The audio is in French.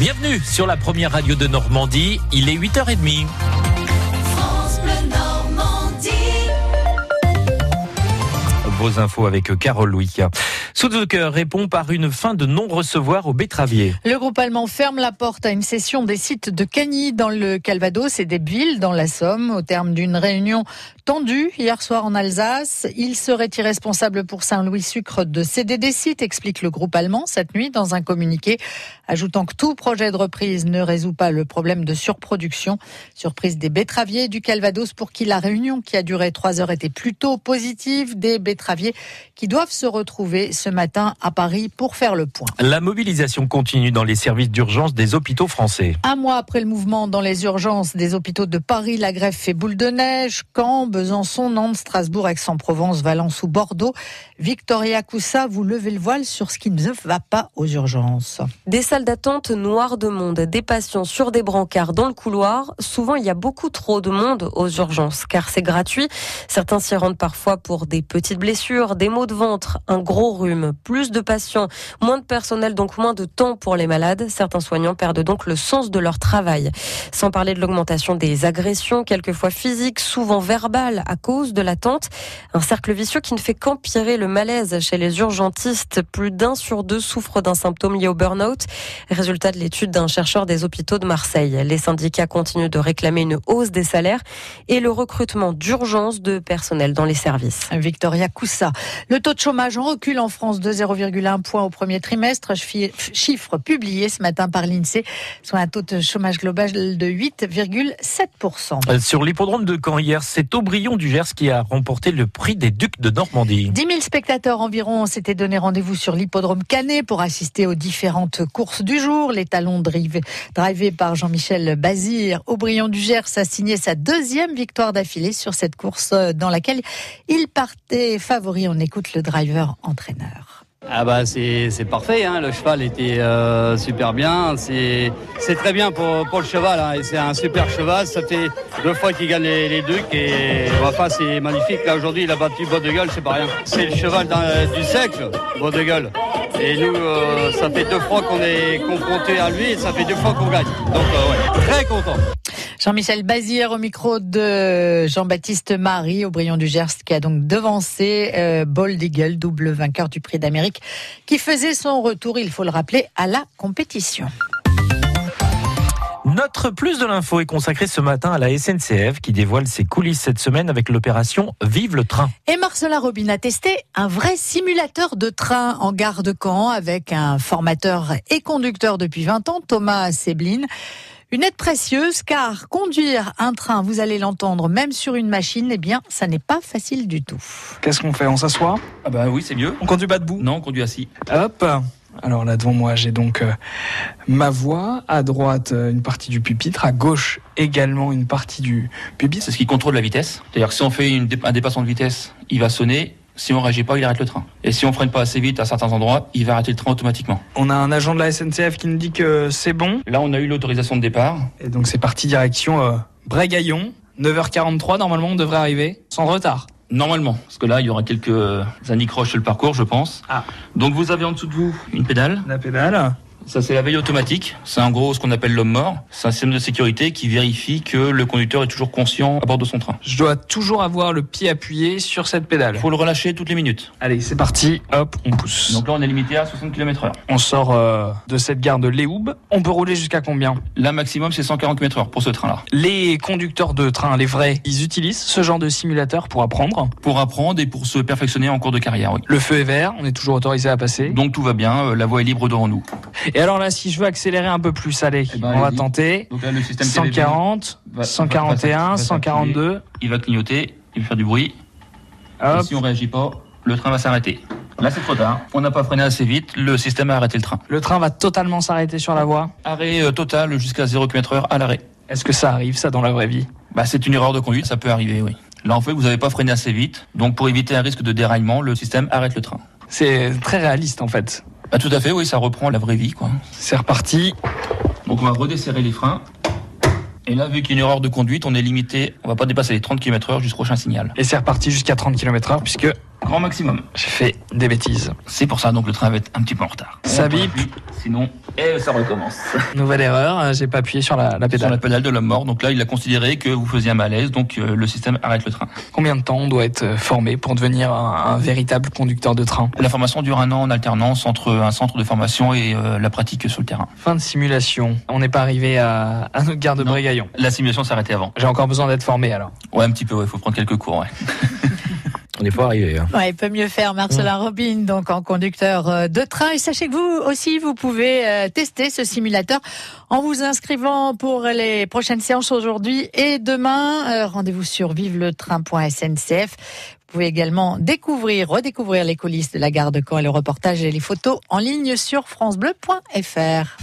Bienvenue sur la première radio de Normandie. Il est 8h30. Vos infos avec Carole Louis. Suzuki répond par une fin de non-recevoir aux betteraviers. Le groupe allemand ferme la porte à une session des sites de Cagny dans le Calvados et d'Ebbville dans la Somme au terme d'une réunion tendue hier soir en Alsace. Il serait irresponsable pour Saint-Louis Sucre de céder des sites, explique le groupe allemand cette nuit dans un communiqué, ajoutant que tout projet de reprise ne résout pas le problème de surproduction. Surprise des betteraviers du Calvados pour qui la réunion qui a duré trois heures était plutôt positive, des betteraviers qui doivent se retrouver matin à Paris pour faire le point. La mobilisation continue dans les services d'urgence des hôpitaux français. Un mois après le mouvement dans les urgences des hôpitaux de Paris, la grève fait boule de neige. Caen, Besançon, Nantes, Strasbourg, Aix-en-Provence, Valence ou Bordeaux. Victoria Coussa, vous levez le voile sur ce qui ne va pas aux urgences. Des salles d'attente noires de monde, des patients sur des brancards dans le couloir. Souvent, il y a beaucoup trop de monde aux urgences car c'est gratuit. Certains s'y rendent parfois pour des petites blessures, des maux de ventre, un gros rhume plus de patients, moins de personnel, donc moins de temps pour les malades. Certains soignants perdent donc le sens de leur travail. Sans parler de l'augmentation des agressions, quelquefois physiques, souvent verbales, à cause de l'attente. Un cercle vicieux qui ne fait qu'empirer le malaise chez les urgentistes. Plus d'un sur deux souffrent d'un symptôme lié au burn-out. Résultat de l'étude d'un chercheur des hôpitaux de Marseille. Les syndicats continuent de réclamer une hausse des salaires et le recrutement d'urgence de personnel dans les services. Victoria Coussa. Le taux de chômage en recul en France France de 0,1 point au premier trimestre, chiffre publié ce matin par l'INSEE, soit un taux de chômage global de 8,7%. Euh, sur l'hippodrome de Caen hier, c'est Aubryon du Gers qui a remporté le prix des Ducs de Normandie. 10 000 spectateurs environ s'étaient donné rendez-vous sur l'hippodrome Canet pour assister aux différentes courses du jour. Les talons drivés, par Jean-Michel Bazir. Aubryon du Gers a signé sa deuxième victoire d'affilée sur cette course euh, dans laquelle il partait favori. On écoute le driver entraîneur. Ah bah c'est parfait, hein. le cheval était euh, super bien, c'est très bien pour, pour le cheval, hein. c'est un super cheval, ça fait deux fois qu'il gagne les, les, ducs et enfin c'est magnifique, là aujourd'hui il a battu Gueule, c'est pas rien. C'est le cheval du siècle, Gueule. Et nous, euh, ça fait deux fois qu'on est confronté à lui et ça fait deux fois qu'on gagne. Donc euh, ouais, très content. Jean-Michel Bazir au micro de Jean-Baptiste Marie, au Brion du Gers, qui a donc devancé euh, Bold Eagle, double vainqueur du prix d'Amérique, qui faisait son retour, il faut le rappeler, à la compétition. Notre plus de l'info est consacré ce matin à la SNCF qui dévoile ses coulisses cette semaine avec l'opération Vive le train. Et Marcela Robin a testé un vrai simulateur de train en gare de Caen avec un formateur et conducteur depuis 20 ans, Thomas Seblin. Une aide précieuse car conduire un train, vous allez l'entendre, même sur une machine, eh bien, ça n'est pas facile du tout. Qu'est-ce qu'on fait? On s'assoit? Ah bah oui, c'est mieux. On conduit pas debout? Non, on conduit assis. Hop alors là devant moi j'ai donc euh, ma voix, à droite euh, une partie du pupitre, à gauche également une partie du pupitre. C'est ce qui contrôle la vitesse. C'est-à-dire que si on fait une, un dépassement de vitesse, il va sonner si on réagit pas, il arrête le train. Et si on freine pas assez vite à certains endroits, il va arrêter le train automatiquement. On a un agent de la SNCF qui nous dit que c'est bon. Là, on a eu l'autorisation de départ. Et donc c'est parti direction euh, Brégaillon. 9h43, normalement, on devrait arriver sans retard. Normalement, parce que là, il y aura quelques anicroches sur le parcours, je pense. Ah. Donc vous avez en dessous de vous une pédale. La pédale. Ça, c'est la veille automatique. C'est en gros ce qu'on appelle l'homme mort. C'est un système de sécurité qui vérifie que le conducteur est toujours conscient à bord de son train. Je dois toujours avoir le pied appuyé sur cette pédale. Il faut le relâcher toutes les minutes. Allez, c'est parti. Hop, on pousse. Donc là, on est limité à 60 km heure. On sort euh, de cette gare de Léoub. On peut rouler jusqu'à combien? Là, maximum, c'est 140 km heure pour ce train-là. Les conducteurs de train, les vrais, ils utilisent ce genre de simulateur pour apprendre? Pour apprendre et pour se perfectionner en cours de carrière, oui. Le feu est vert, on est toujours autorisé à passer. Donc tout va bien, euh, la voie est libre devant nous. Et alors là, si je veux accélérer un peu plus, allez, Eh ben, on va tenter. Donc là, le système 140, va- va- 141, va- va- va- 142. Il va clignoter, il va faire du bruit. Et si on réagit pas, le train va s'arrêter. Là, c'est trop tard. On n'a pas freiné assez vite, le système a arrêté le train. Le train va totalement s'arrêter sur la voie. Arrêt euh, total jusqu'à 0 km heure à l'arrêt. Est-ce que ça arrive, ça, dans la vraie vie? Bah, c'est une erreur de conduite, ça peut arriver, oui. Là, en fait, vous n'avez pas freiné assez vite. Donc, pour éviter un risque de déraillement, le système arrête le train. C'est très réaliste, en fait. Bah, tout à fait, oui, ça reprend la vraie vie, quoi. C'est reparti. Donc, on va redesserrer les freins. Et là, vu qu'il y a une erreur de conduite, on est limité, on va pas dépasser les 30 km heure jusqu'au prochain signal. Et c'est reparti jusqu'à 30 km heure, puisque grand maximum. J'ai fait des bêtises. C'est pour ça donc le train va être un petit peu en retard. Ça bip. Sinon, et ça recommence. Nouvelle erreur, euh, j'ai pas appuyé sur la, la Sur pédale. la pédale de l'homme mort. Donc là, il a considéré que vous faisiez un malaise, donc euh, le système arrête le train. Combien de temps on doit être euh, formé pour devenir un, un véritable conducteur de train? La formation dure un an en alternance entre un centre de formation et euh, la pratique sur le terrain. Fin de simulation. On n'est pas arrivé à, à notre gare de. Brégaillon. La simulation arrêtée avant. J'ai encore besoin d'être formé alors. Ouais, un petit peu, il faut prendre quelques cours. Ouais. On n'est pas arrivé. Hein. Ouais, il peut mieux faire Marcelin Robin, donc en conducteur euh, de train. Et sachez que vous aussi, vous pouvez euh, tester ce simulateur en vous inscrivant pour les prochaines séances aujourd'hui et demain. Euh, Rendez-vous sur viveletrain.sncf. Vous pouvez également découvrir, redécouvrir les coulisses de la gare de Caen et le reportage et les photos en ligne sur francebleu.fr.